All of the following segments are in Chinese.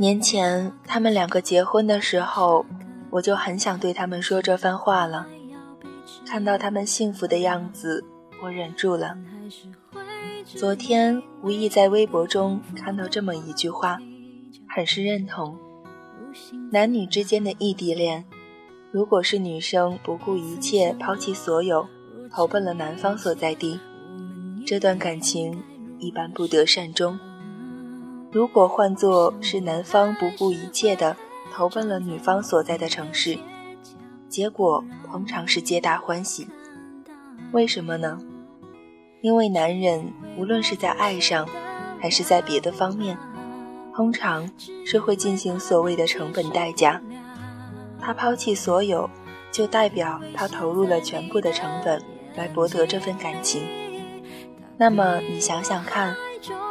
年前他们两个结婚的时候，我就很想对他们说这番话了。看到他们幸福的样子，我忍住了。昨天无意在微博中看到这么一句话，很是认同：男女之间的异地恋，如果是女生不顾一切抛弃所有，投奔了男方所在地，这段感情一般不得善终。如果换作是男方不顾一切的投奔了女方所在的城市，结果通常是皆大欢喜。为什么呢？因为男人无论是在爱上，还是在别的方面，通常是会进行所谓的成本代价。他抛弃所有，就代表他投入了全部的成本来博得这份感情。那么你想想看。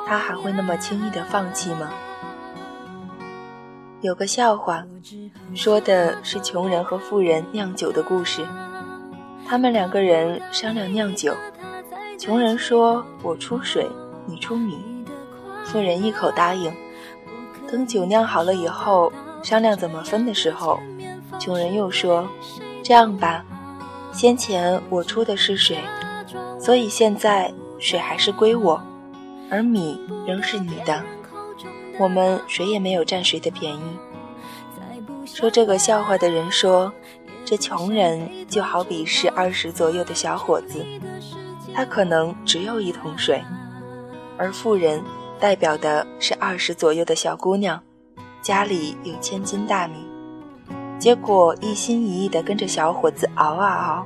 他还会那么轻易的放弃吗？有个笑话，说的是穷人和富人酿酒的故事。他们两个人商量酿酒，穷人说：“我出水，你出米。”富人一口答应。等酒酿好了以后，商量怎么分的时候，穷人又说：“这样吧，先前我出的是水，所以现在水还是归我。”而米仍是你的，我们谁也没有占谁的便宜。说这个笑话的人说，这穷人就好比是二十左右的小伙子，他可能只有一桶水；而富人代表的是二十左右的小姑娘，家里有千斤大米。结果一心一意地跟着小伙子熬啊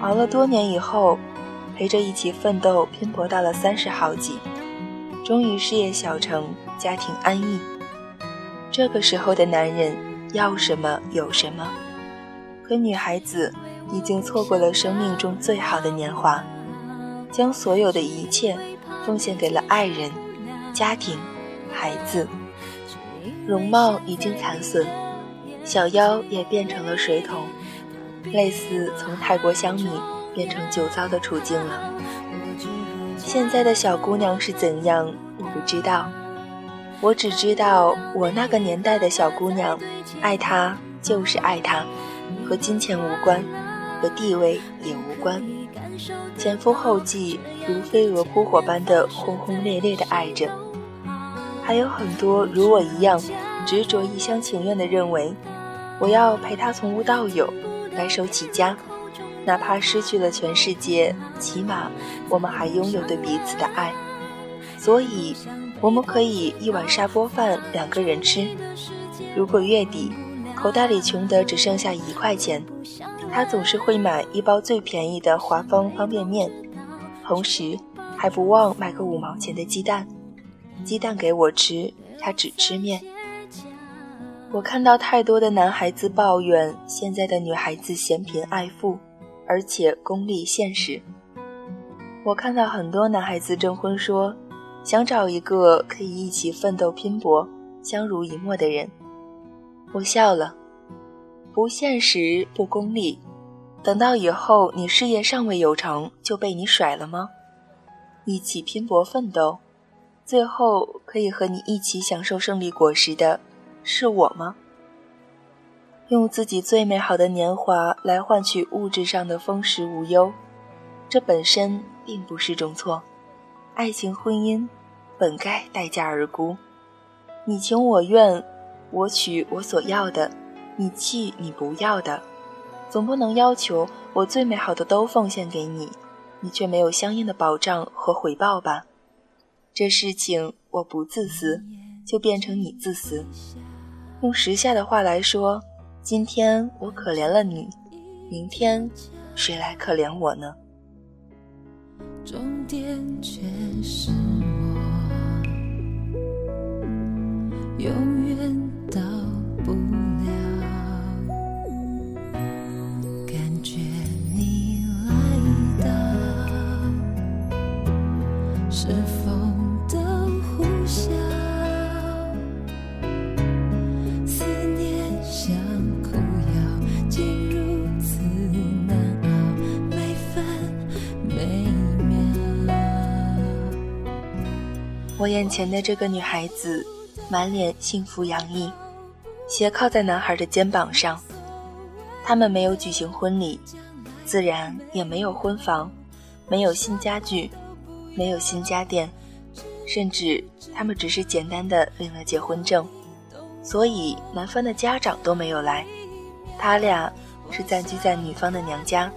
熬，熬了多年以后。陪着一起奋斗拼搏到了三十好几，终于事业小成，家庭安逸。这个时候的男人要什么有什么，可女孩子已经错过了生命中最好的年华，将所有的一切奉献给了爱人、家庭、孩子，容貌已经残损，小腰也变成了水桶，类似从泰国香米。变成酒糟的处境了。现在的小姑娘是怎样，我不知道。我只知道，我那个年代的小姑娘，爱他就是爱他，和金钱无关，和地位也无关，前赴后继，如飞蛾扑火般的轰轰烈烈的爱着。还有很多如我一样，执着一厢情愿的认为，我要陪他从无到有，白手起家。哪怕失去了全世界，起码我们还拥有对彼此的爱，所以我们可以一碗砂锅饭两个人吃。如果月底口袋里穷得只剩下一块钱，他总是会买一包最便宜的华丰方便面，同时还不忘买个五毛钱的鸡蛋。鸡蛋给我吃，他只吃面。我看到太多的男孩子抱怨现在的女孩子嫌贫爱富。而且功利现实，我看到很多男孩子征婚说，想找一个可以一起奋斗拼搏、相濡以沫的人。我笑了，不现实不功利，等到以后你事业尚未有成就被你甩了吗？一起拼搏奋斗，最后可以和你一起享受胜利果实的，是我吗？用自己最美好的年华来换取物质上的丰实无忧，这本身并不是种错。爱情婚姻本该待价而沽，你情我愿，我取我所要的，你弃你不要的，总不能要求我最美好的都奉献给你，你却没有相应的保障和回报吧？这事情我不自私，就变成你自私。用时下的话来说。今天我可怜了你，明天谁来可怜我呢？终点却是我眼前的这个女孩子，满脸幸福洋溢，斜靠在男孩的肩膀上。他们没有举行婚礼，自然也没有婚房，没有新家具，没有新家电，甚至他们只是简单的领了结婚证，所以男方的家长都没有来，他俩是暂居在女方的娘家。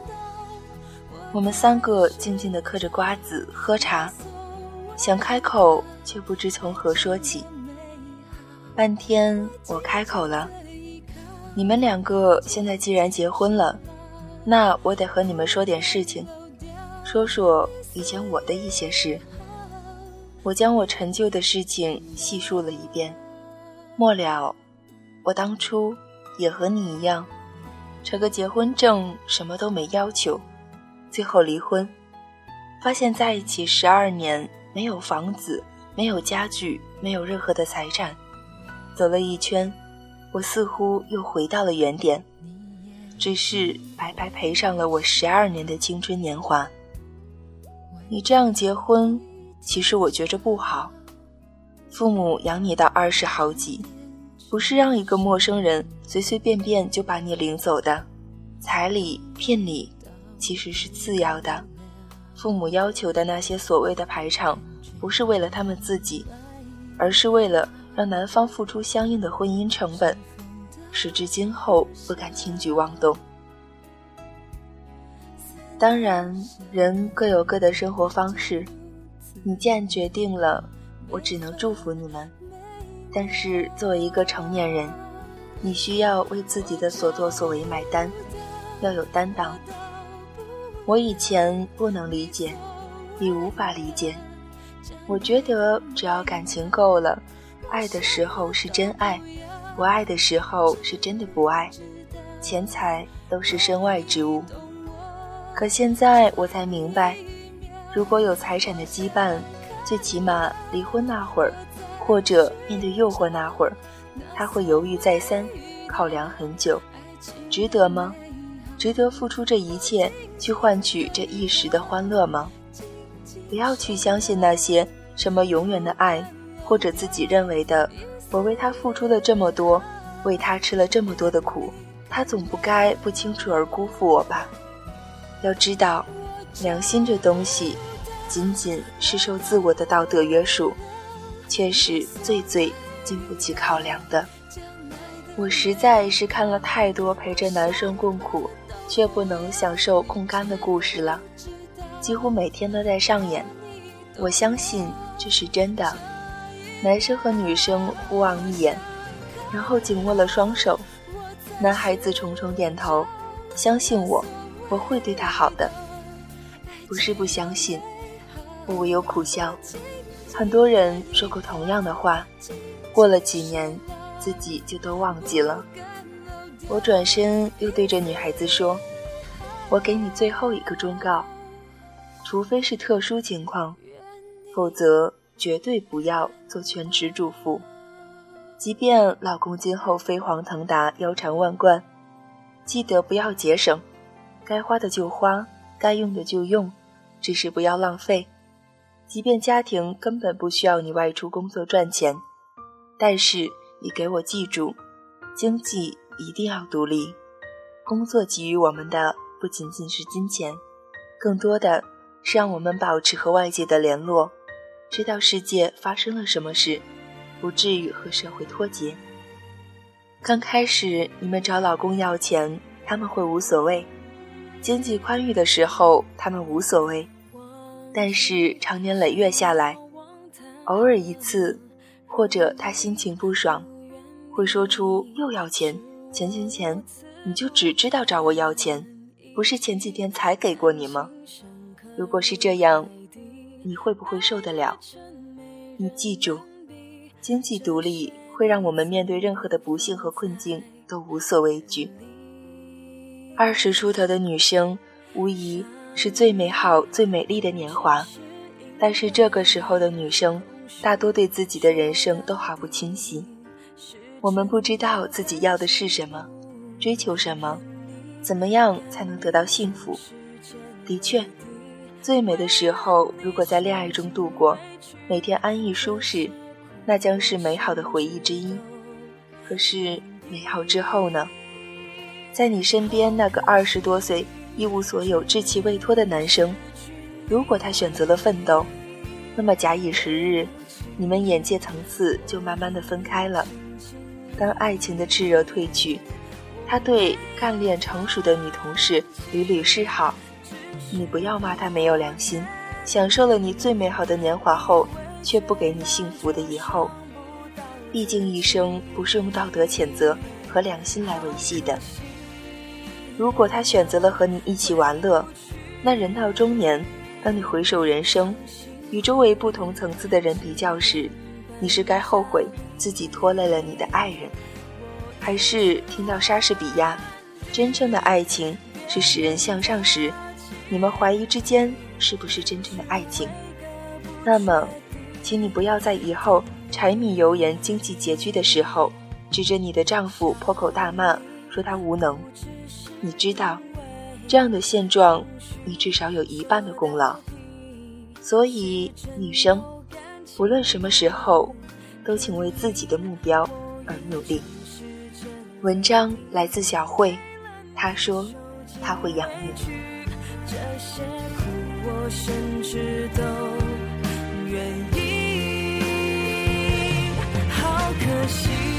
我们三个静静的嗑着瓜子喝茶，想开口却不知从何说起。半天，我开口了。你们两个现在既然结婚了，那我得和你们说点事情，说说以前我的一些事。我将我陈旧的事情细述了一遍，末了，我当初也和你一样，扯个结婚证，什么都没要求，最后离婚，发现在一起十二年，没有房子，没有家具，没有任何的财产，走了一圈。我似乎又回到了原点，只是白白赔上了我十二年的青春年华。你这样结婚，其实我觉着不好。父母养你到二十好几，不是让一个陌生人随随便便就把你领走的。彩礼、聘礼其实是次要的，父母要求的那些所谓的排场，不是为了他们自己，而是为了。让男方付出相应的婚姻成本，使至今后不敢轻举妄动。当然，人各有各的生活方式。你既然决定了，我只能祝福你们。但是，作为一个成年人，你需要为自己的所作所为买单，要有担当。我以前不能理解，也无法理解。我觉得，只要感情够了。爱的时候是真爱，不爱的时候是真的不爱，钱财都是身外之物。可现在我才明白，如果有财产的羁绊，最起码离婚那会儿，或者面对诱惑那会儿，他会犹豫再三，考量很久，值得吗？值得付出这一切去换取这一时的欢乐吗？不要去相信那些什么永远的爱。或者自己认为的，我为他付出了这么多，为他吃了这么多的苦，他总不该不清楚而辜负我吧？要知道，良心这东西，仅仅是受自我的道德约束，却是最最经不起考量的。我实在是看了太多陪着男生共苦，却不能享受空干的故事了，几乎每天都在上演。我相信这是真的。男生和女生互望一眼，然后紧握了双手。男孩子重重点头，相信我，我会对他好的。不是不相信，我唯有苦笑。很多人说过同样的话，过了几年，自己就都忘记了。我转身又对着女孩子说：“我给你最后一个忠告，除非是特殊情况，否则。”绝对不要做全职主妇，即便老公今后飞黄腾达、腰缠万贯，记得不要节省，该花的就花，该用的就用，只是不要浪费。即便家庭根本不需要你外出工作赚钱，但是你给我记住，经济一定要独立。工作给予我们的不仅仅是金钱，更多的是让我们保持和外界的联络。知道世界发生了什么事，不至于和社会脱节。刚开始你们找老公要钱，他们会无所谓；经济宽裕的时候，他们无所谓。但是长年累月下来，偶尔一次，或者他心情不爽，会说出又要钱，钱钱钱，你就只知道找我要钱，不是前几天才给过你吗？如果是这样，你会不会受得了？你记住，经济独立会让我们面对任何的不幸和困境都无所畏惧。二十出头的女生，无疑是最美好、最美丽的年华。但是这个时候的女生，大多对自己的人生都毫不清晰。我们不知道自己要的是什么，追求什么，怎么样才能得到幸福？的确，最美的时候，如果在恋爱中度过，每天安逸舒适，那将是美好的回忆之一。可是，美好之后呢？在你身边那个二十多岁一无所有、稚气未脱的男生，如果他选择了奋斗，那么假以时日，你们眼界层次就慢慢的分开了。当爱情的炽热褪去，他对干练成熟的女同事屡屡示好，你不要骂他没有良心，享受了你最美好的年华后，却不给你幸福的以后。毕竟一生不是用道德谴责和良心来维系的。如果他选择了和你一起玩乐，那人到中年，当你回首人生，与周围不同层次的人比较时，你是该后悔自己拖累了你的爱人，还是听到莎士比亚“真正的爱情是使人向上”时，你们怀疑之间是不是真正的爱情？那么，请你不要在以后柴米油盐、经济拮据的时候，指着你的丈夫破口大骂，说他无能。你知道，这样的现状，你至少有一半的功劳。所以，女生，无论什么时候，都请为自己的目标而努力。文章来自小慧，她说，她会养你。这些苦我甚至都愿意，好可惜。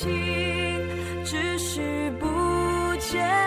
情只是不见